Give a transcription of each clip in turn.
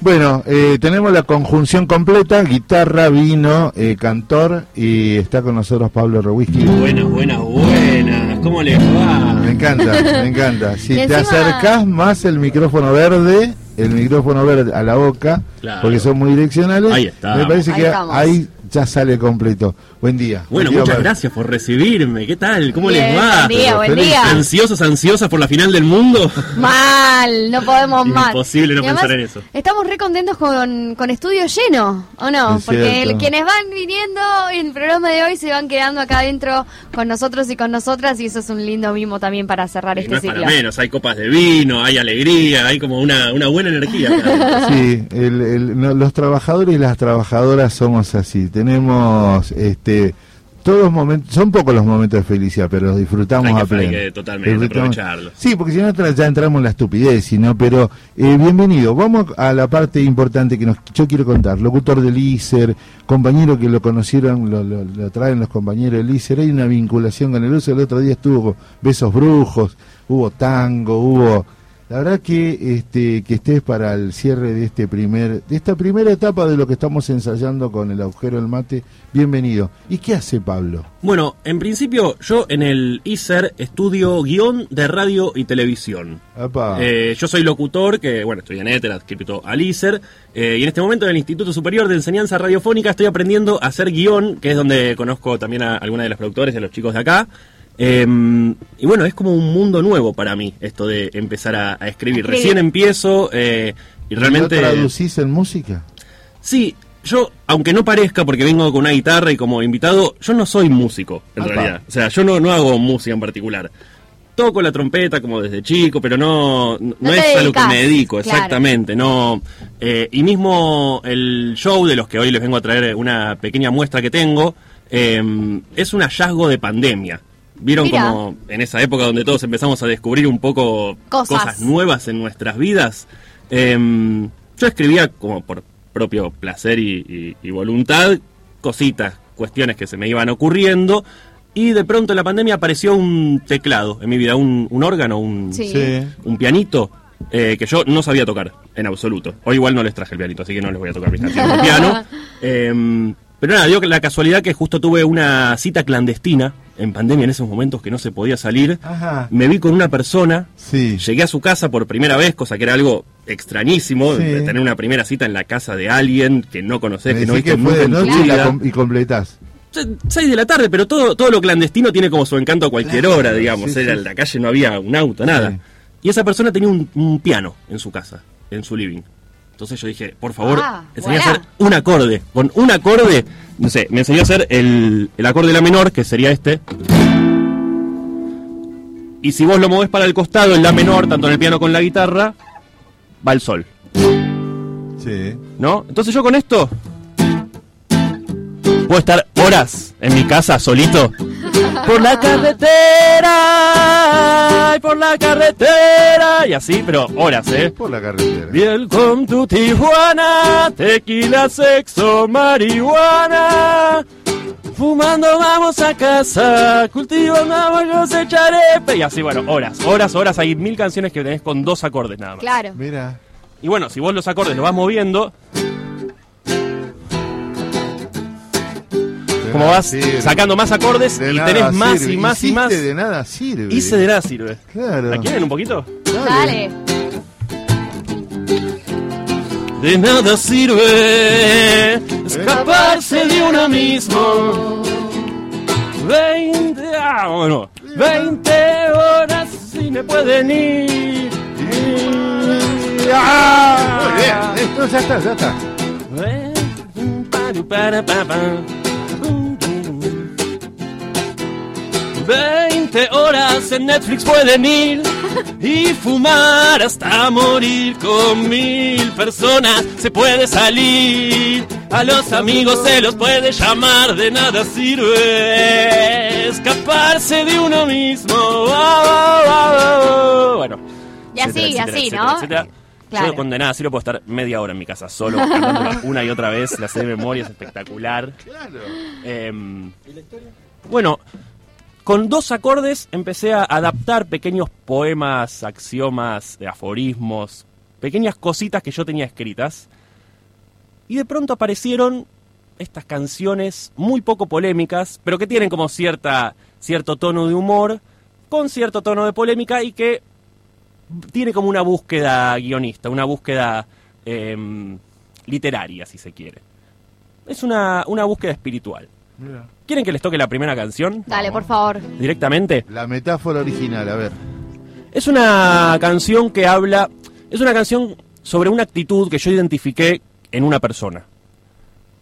Bueno, eh, tenemos la conjunción completa, guitarra, vino, eh, cantor y está con nosotros Pablo Rewisky. Buenas, buenas, buenas. ¿Cómo les va? Me encanta, me encanta. Si te encima- acercás más el micrófono verde, el micrófono verde a la boca, Claro. porque son muy direccionales, Ahí está. me parece Ahí que estamos. ahí ya sale completo. Buen día. Bueno, Buen día, muchas gracias por recibirme. ¿Qué tal? ¿Cómo Bien, les va? Buen día, buen día. ¿Ansiosos, ansiosas por la final del mundo? Mal, no podemos más. Imposible no Y además, pensar en eso. Estamos re contentos con, con estudio lleno, ¿o no? Es Porque el- quienes van viniendo en el programa de hoy se van quedando acá adentro con nosotros y con nosotras y eso es un lindo mimo también para cerrar Y este no es ciclo. para menos, hay copas de vino, hay alegría, hay como una, una buena energía. acá. Sí, el- el- no, los trabajadores y las trabajadoras somos así. Tenemos este todos momentos, son pocos los momentos de felicidad, pero los disfrutamos que- a pleno. que totalmente Disfrutamos- aprovecharlos. Sí, porque si no ya entramos en la estupidez, sino, pero eh, bienvenido. Vamos a la parte importante que nos, yo quiero contar. Locutor del ISER, compañero que lo conocieron, lo, lo- lo traen los compañeros del ISER. Hay una vinculación con el uso. El otro día estuvo Besos Brujos, hubo tango, hubo la verdad que este que estés para el cierre de este primer de esta primera etapa de lo que estamos ensayando con el agujero del mate, bienvenido. ¿Y qué hace Pablo? Bueno, en principio yo en el ISER estudio guion de radio y televisión. Eh, yo soy locutor, que bueno, estoy en ETER, adscrito al ISER, eh, y en este momento en el Instituto Superior de Enseñanza Radiofónica estoy aprendiendo a hacer guion, que es donde conozco también a algunos de los productores y a los chicos de acá. Eh, y bueno, es como un mundo nuevo para mí esto de empezar a, a escribir. Recién empiezo eh, y realmente... ¿Lo traducís en música? Sí, yo, aunque no parezca, porque vengo con una guitarra y como invitado, yo no soy músico, en Apa. realidad. O sea, yo no, no hago música en particular. Toco la trompeta como desde chico, pero no, no, es a lo que me dedico, claro. exactamente. No, eh, y mismo el show de los que hoy les vengo a traer una pequeña muestra que tengo, eh, es un hallazgo de pandemia. Vieron Mira. como en esa época donde todos empezamos a descubrir un poco Cosas. nuevas en nuestras vidas. Eh, yo escribía como por propio placer y, y- y voluntad cositas, cuestiones que se me iban ocurriendo. Y de pronto en la pandemia apareció un teclado en mi vida, un, un órgano, un, Sí. un pianito eh, que yo no sabía tocar en absoluto. Hoy igual no les traje el pianito, así que no les voy a tocar mis canciones de piano. Eh, pero nada, dio la casualidad que justo tuve una cita clandestina en pandemia en esos momentos que no se podía salir. Ajá. Me vi con una persona, Sí. llegué a su casa por primera vez, cosa que era algo extrañísimo, Sí. de tener una primera cita en la casa de alguien que no conoces, Me que no viste que nunca en tu noche y, la vida. com- y completás. Se- seis de la tarde, pero todo, todo lo clandestino tiene como su encanto a cualquier Claro, hora, digamos. sí, Era en la calle no había un auto, nada. Y esa persona tenía un, un piano en su casa, en su living. Entonces yo dije, por favor, Ah, enseñá a hacer un acorde. Con un acorde, no sé, me enseñó a hacer el, el acorde de la menor, que sería este. Y si vos lo movés para el costado, en la menor, tanto en el piano como en la guitarra, va el sol. Sí. ¿no? Entonces yo con esto puedo estar horas en mi casa solito. Por la carretera, y por la carretera, y así, pero horas, ¿eh? Por la carretera. Welcome to Tijuana, tequila, sexo, marihuana. Fumando vamos a casa, cultivando vamos a cosechar epe. Y así, bueno, horas, horas, horas. Hay mil canciones que tenés con dos acordes nada más. Claro. Mira. Y bueno, si vos los acordes los vas moviendo, como vas sirve. sacando más acordes De y tenés más sirve. y más y más. de nada sirve. Hice de nada sirve. Claro. ¿La quieren un poquito? Dale. De nada sirve escaparse de uno mismo. 20, ah, bueno, 20 horas y me pueden ir. Ah. Muy bien. Esto ya está, ya está. Para. 20 horas en Netflix pueden ir y fumar hasta morir con mil personas. Se puede salir, a los amigos se los puede llamar, de nada sirve escaparse de uno mismo. Ah, ah, ah. Bueno. Y así, etcétera, así, etcétera, ¿no? etcétera. Claro. Yo con de nada sirve puedo estar media hora en mi casa solo, una y otra vez, la sé de memoria, es espectacular. Claro. Em, bueno, con dos acordes empecé a adaptar pequeños poemas, axiomas, aforismos, pequeñas cositas que yo tenía escritas. Y de pronto aparecieron estas canciones muy poco polémicas, pero que tienen como cierta, cierto tono de humor, con cierto tono de polémica y que tiene como una búsqueda guionista, una búsqueda em, literaria, si se quiere. Es una, una búsqueda espiritual. ¿Quieren que les toque la primera canción? Dale, por favor. Directamente. La metáfora original, a ver. Es una canción que habla, es una canción sobre una actitud que yo identifiqué en una persona.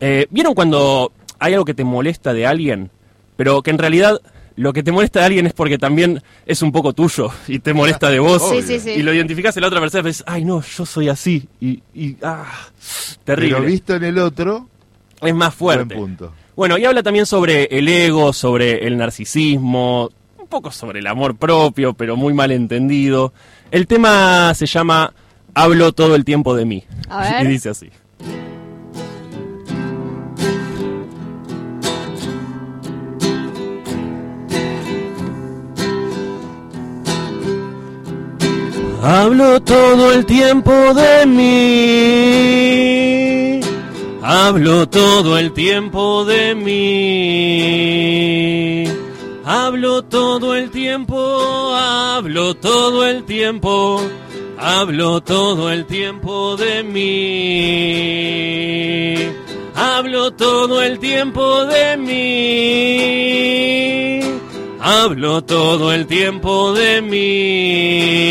Eh, ¿Vieron cuando hay algo que te molesta de alguien, pero que en realidad lo que te molesta de alguien es porque también es un poco tuyo y te molesta de vos? Sí, sí, sí. Y lo identificás en la otra persona y dices, ay no, yo soy así. Y, y ah, terrible. Pero visto en el otro, es más buen fuerte. punto. Bueno, y habla también sobre el ego, sobre el narcisismo, un poco sobre el amor propio, pero muy mal entendido. El tema se llama Hablo todo el tiempo de mí. A ver. Y dice así. Hablo todo el tiempo de mí. Hablo todo el tiempo de mí. Hablo todo el tiempo, hablo todo el tiempo. Hablo todo el tiempo de mí. Hablo todo el tiempo de mí. Hablo todo el tiempo de mí.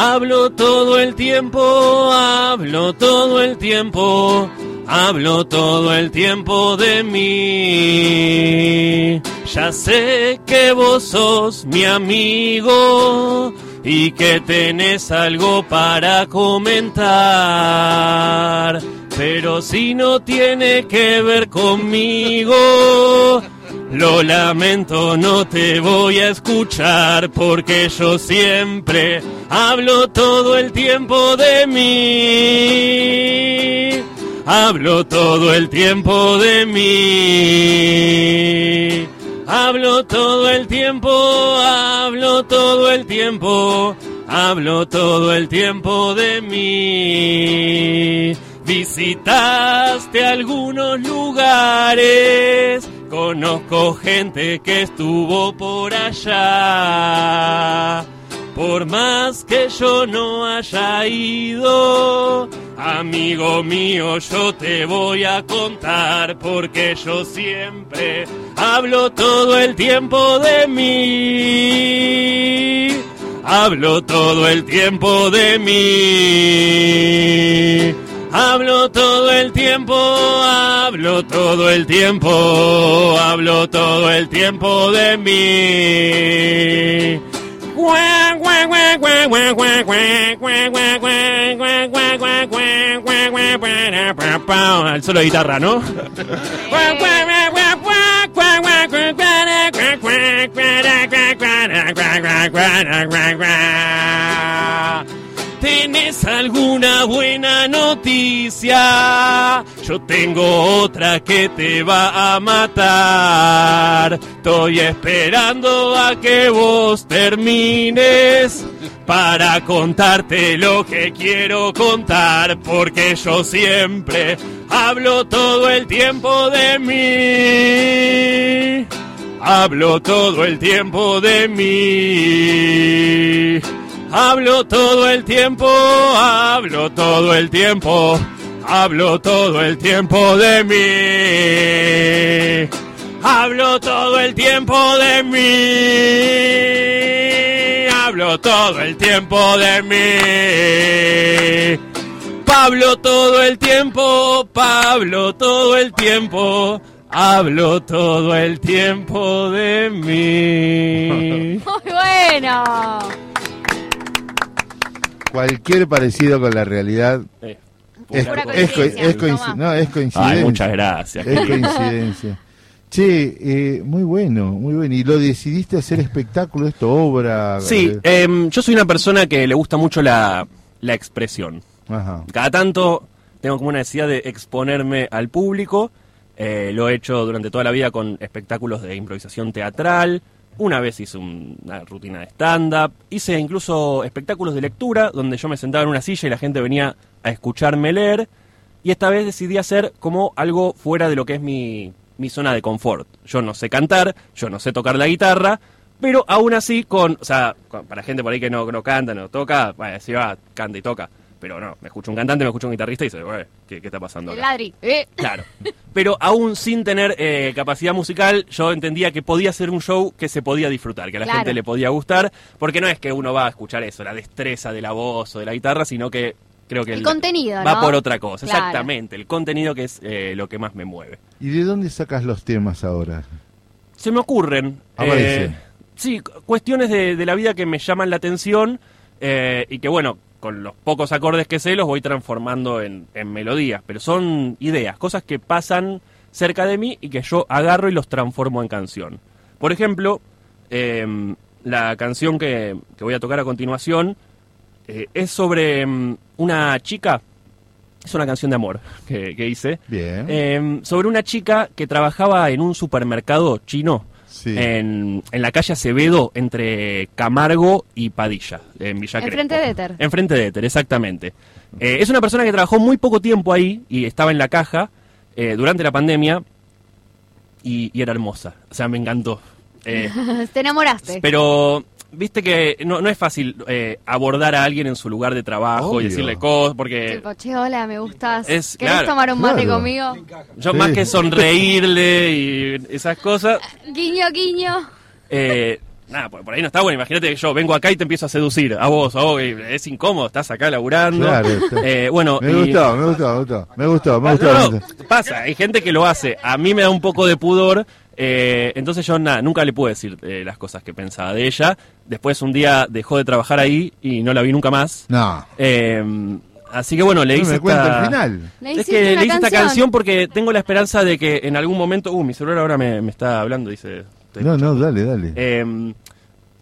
Hablo todo el tiempo, hablo todo el tiempo. Hablo todo el tiempo de mí. Ya sé que vos sos mi amigo y que tenés algo para comentar. Pero si no tiene que ver conmigo, lo lamento, no te voy a escuchar porque yo siempre hablo todo el tiempo de mí. Hablo todo el tiempo de mí. Hablo todo el tiempo, hablo todo el tiempo, hablo todo el tiempo de mí. Visitaste algunos lugares, conozco gente que estuvo por allá. Por más que yo no haya ido, amigo mío, yo te voy a contar porque yo siempre hablo todo el tiempo de mí. Hablo todo el tiempo de mí. Hablo todo el tiempo, hablo todo el tiempo, hablo todo el tiempo de mí. Solo guitarra, ¿no? ¿Tienes alguna buena noticia? Yo tengo otra que te va a matar. Estoy esperando a que vos termines para contarte lo que quiero contar, porque yo siempre hablo todo el tiempo de mí. Hablo todo el tiempo de mí. Hablo todo el tiempo, hablo todo el tiempo, hablo todo el tiempo de mí. Hablo todo el tiempo de mí. Hablo todo el tiempo de mí. Pablo todo el tiempo, Pablo todo el tiempo. Hablo todo el tiempo de mí. Muy bueno. Cualquier parecido con la realidad Eh, es, Pura es co- coincidencia, no, es coincidencia. Ay, muchas gracias. Es coincidencia. Che, eh, muy bueno, muy bueno. ¿Y lo decidiste hacer espectáculo, esto, obra? Sí, Eh, em, yo soy una persona que le gusta mucho la, la expresión. Ajá. Cada tanto tengo como una necesidad de exponerme al público. Eh, lo he hecho durante toda la vida con espectáculos de improvisación teatral, Una vez hice un- una rutina de stand-up, hice incluso espectáculos de lectura, donde yo me sentaba en una silla y la gente venía a escucharme leer. Y esta vez decidí hacer como algo fuera de lo que es mi, mi zona de confort. Yo no sé cantar, yo no sé tocar la guitarra, pero aún así con, o sea, con- para gente por ahí que no, no canta, no toca, si va, canta y toca. Pero no, me escucha un cantante, me escucha un guitarrista y dice, "Güey, ¿qué, qué está pasando El acá? ladri. Eh. Claro. Pero aún sin tener eh, capacidad musical, yo entendía que podía ser un show que se podía disfrutar, que a la Claro. gente le podía gustar, porque no es que uno va a escuchar eso, la destreza de la voz o de la guitarra, sino que creo que El contenido, va ¿no? por otra cosa. Claro. Exactamente, el contenido que es eh, lo que más me mueve. ¿Y de dónde sacas los temas ahora? Se me ocurren. Aparece. eh, sí, cu- cuestiones de, de la vida que me llaman la atención eh, y que, bueno, con los pocos acordes que sé los voy transformando en, en melodías. Pero son ideas, cosas que pasan cerca de mí y que yo agarro y los transformo en canción. Por ejemplo, eh, la canción que, que voy a tocar a continuación eh, es sobre mm, una chica. Es una canción de amor que, que hice. Bien. Eh, sobre una chica que trabajaba en un supermercado chino Sí. en, en la calle Acevedo entre Camargo y Padilla, en Villa Enfrente de Éter. Enfrente de Éter, exactamente. Eh, es una persona que trabajó muy poco tiempo ahí y estaba en la caja eh, durante la pandemia y, y era hermosa. O sea, me encantó. Eh, Te enamoraste. pero viste que no, no es fácil eh, abordar a alguien en su lugar de trabajo Obvio. y decirle cosas porque... Tipo, che, hola, me gustas. Es- ¿Querés claro. tomar un mate Claro. conmigo? Yo Sí. más que sonreírle y esas cosas, Guiño, guiño. eh, nada, por, por ahí no está bueno. Imagínate que yo vengo acá y te empiezo a seducir, a vos, a vos, y es incómodo, estás acá laburando. Claro, está- Eh, bueno, Me y- gustó, me gustó, me gustó. Me gustó, me gustó. no, me no, gustó. pasa, hay gente que lo hace. A mí me da un poco de pudor. Eh, entonces yo nada, nunca le pude decir eh, las cosas que pensaba de ella. Después un día dejó de trabajar ahí y no la vi nunca más. No. Eh, así que bueno, le No hice me esta- el final. Le es hiciste que una le hice esta canción. porque tengo la esperanza de que en algún momento. Uh, mi celular ahora me, me está hablando, dice. No, no, dale, dale. eh,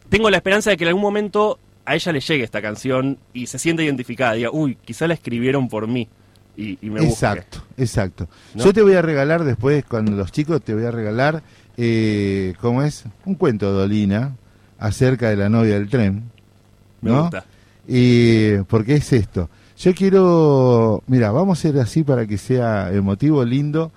tengo la esperanza de que en algún momento a ella le llegue esta canción y se sienta identificada. Diga, uy, quizá la escribieron por mí. Y, y me busque. Exacto, exacto. ¿No? Yo te voy a regalar después, con los chicos, te voy a regalar, eh, ¿cómo es? Un cuento de Olina acerca de la novia del tren. Me ¿no? gusta. Y porque es esto. Yo quiero, mira, vamos a hacer así para que sea emotivo, lindo.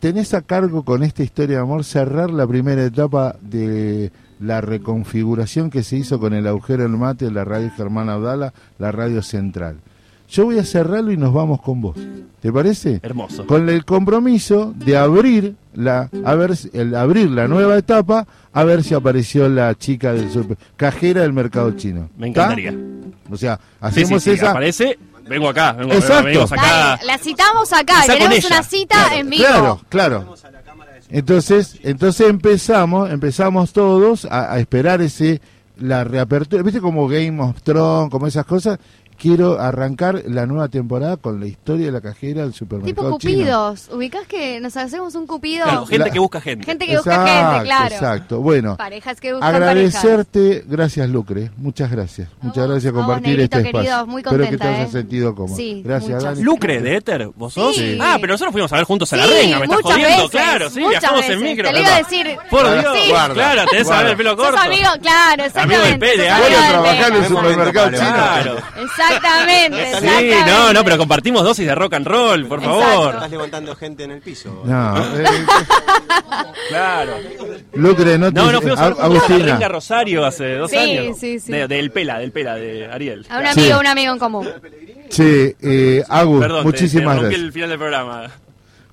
Tenés a cargo con esta historia de amor cerrar la primera etapa de la reconfiguración que se hizo con el agujero del mate de la radio Germán Audala, la radio central. Yo voy a cerrarlo y nos vamos con vos. ¿Te parece? Hermoso. Con el compromiso de abrir la, a ver, si- el abrir la nueva etapa, a ver si apareció la chica del super, cajera del mercado chino. Me ¿Está? encantaría. O sea, hacemos sí, sí, esa. aparece, vengo acá. Vengo, Exacto. venimos acá. Dale, la citamos acá. Tenemos una cita en vivo. Claro, claro. Entonces, entonces empezamos, empezamos todos a, a esperar ese la reapertura, viste como Game of Thrones, como esas cosas. Quiero arrancar la nueva temporada con la historia de la cajera del Tipo supermercado chino. cupidos. ¿Ubicás que nos hacemos un cupido? Claro, gente La- que busca gente. Gente que busca gente, claro. Exacto. Bueno, Parejas que buscan parejas. agradecerte, gracias Lucre, muchas gracias. Muchas gracias por a compartir Negrito, este querido, espacio. muy Espero que te hayas ¿eh? sentido cómodo. Sí, gracias, muchas. Dani. Lucre de Éter, ¿vos sos? Sí. Ah, pero nosotros fuimos a ver juntos a la Sí, reina, me estás muchas jodiendo, veces, claro, sí, muchas viajamos en veces. micro. Te lo iba a decir. Por. Dios, Guarda, claro, tenés que saber el pelo Sos corto. amigo, claro, exactamente. Amigo del a del trabajar en el supermercado chino. Claro. Exactamente, Sí, no, no, pero compartimos dosis de rock and roll, por Exacto. favor. Estás levantando gente en el piso. No, eh, Claro. Lucre, no te No, no fuimos a A- a Agustina. reina Rosario hace dos Sí, años. sí, sí. De- del Pela, del Pela, de Ariel. A un Sí. amigo, un amigo en común. Sí, eh, Agus, Perdón, te- muchísimas te rompí gracias. el final del programa.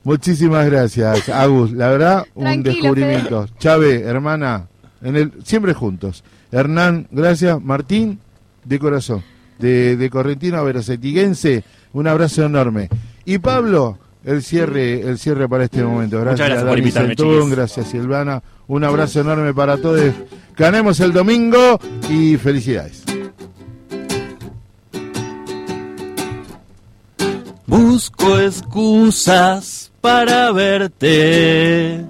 Muchísimas gracias, Agus. La verdad, un Tranquilo, descubrimiento. Chávez, hermana, en el, siempre juntos. Hernán, gracias. Martín, de corazón. De, de Correntino a Veracetiguense, un abrazo enorme. Y Pablo, el cierre, el cierre para este momento. Gracias, gracias por Dani invitarme, Centún, chiquis. gracias Silvana. Un abrazo enorme para todos. Ganemos el domingo y felicidades. Busco excusas para verte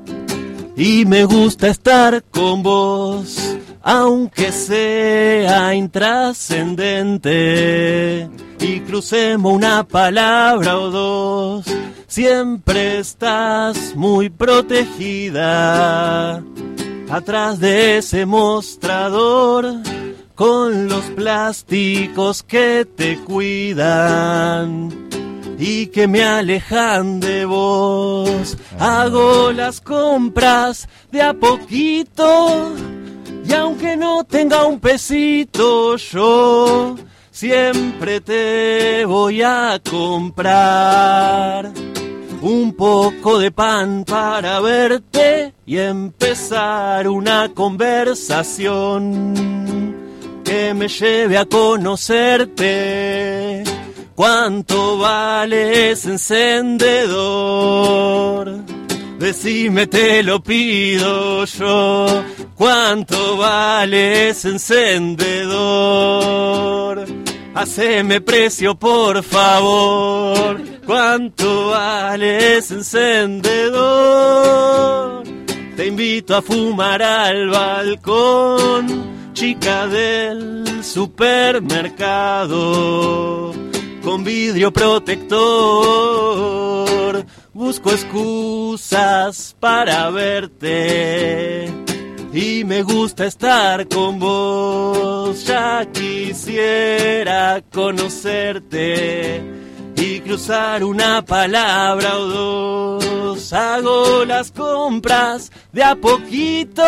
y me gusta estar con vos, aunque sea intrascendente y crucemos una palabra o dos. Siempre estás muy protegida atrás de ese mostrador con los plásticos que te cuidan y que me alejan de vos. Hago las compras de a poquito y aunque no tenga un pesito yo siempre te voy a comprar un poco de pan para verte y empezar una conversación que me lleve a conocerte. ¿Cuánto vale ese encendedor? Decime, te lo pido yo. ¿Cuánto vale ese encendedor? Haceme precio, por favor. ¿Cuánto vale ese encendedor? Te invito a fumar al balcón, chica del supermercado, con vidrio protector. Busco excusas para verte y me gusta estar con vos. Ya quisiera conocerte y cruzar una palabra o dos. Hago las compras de a poquito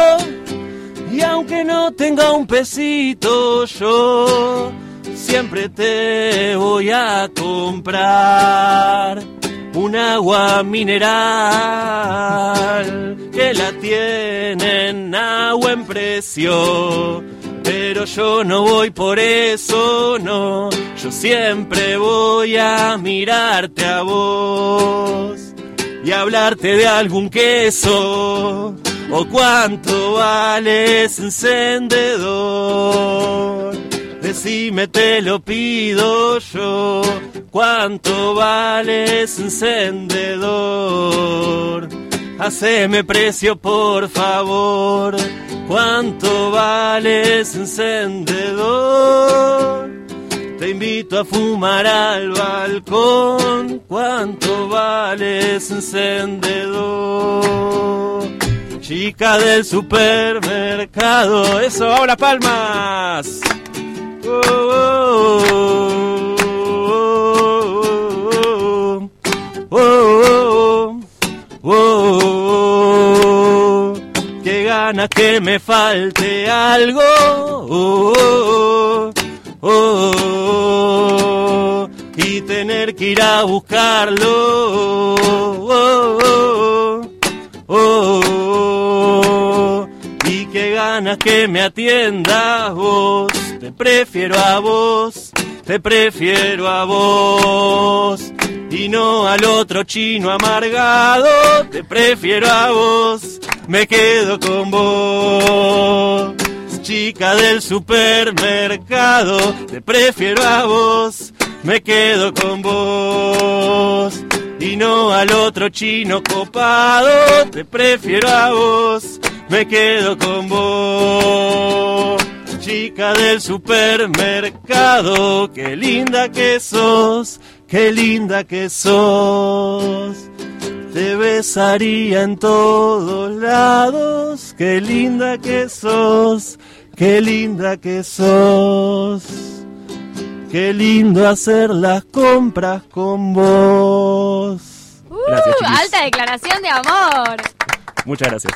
y aunque no tenga un pesito yo siempre te voy a comprar un agua mineral que la tienen a buen precio. Pero yo no voy por eso, no. Yo siempre voy a mirarte a vos y hablarte de algún queso. O cuánto vale ese encendedor. Decime, te lo pido yo. ¿Cuánto vale encendedor? Haceme precio, por favor. ¿Cuánto vale encendedor? Te invito a fumar al balcón. ¿Cuánto vale ese encendedor? Chica del supermercado, eso, ahora palmas. Oh, oh, oh, Qué ganas que me falte algo. Y tener que ir a buscarlo. Y qué ganas que me atiendas vos te prefiero a vos, te prefiero a vos. Y no al otro chino amargado, te prefiero a vos, me quedo con vos. Chica del supermercado, te prefiero a vos, me quedo con vos. Y no al otro chino copado, te prefiero a vos, me quedo con vos chica del supermercado, qué linda que sos, qué linda que sos. Te besaría en todos lados, qué linda que sos, qué linda que sos. Qué lindo hacer las compras con vos. Uh, alta declaración de amor. Muchas gracias.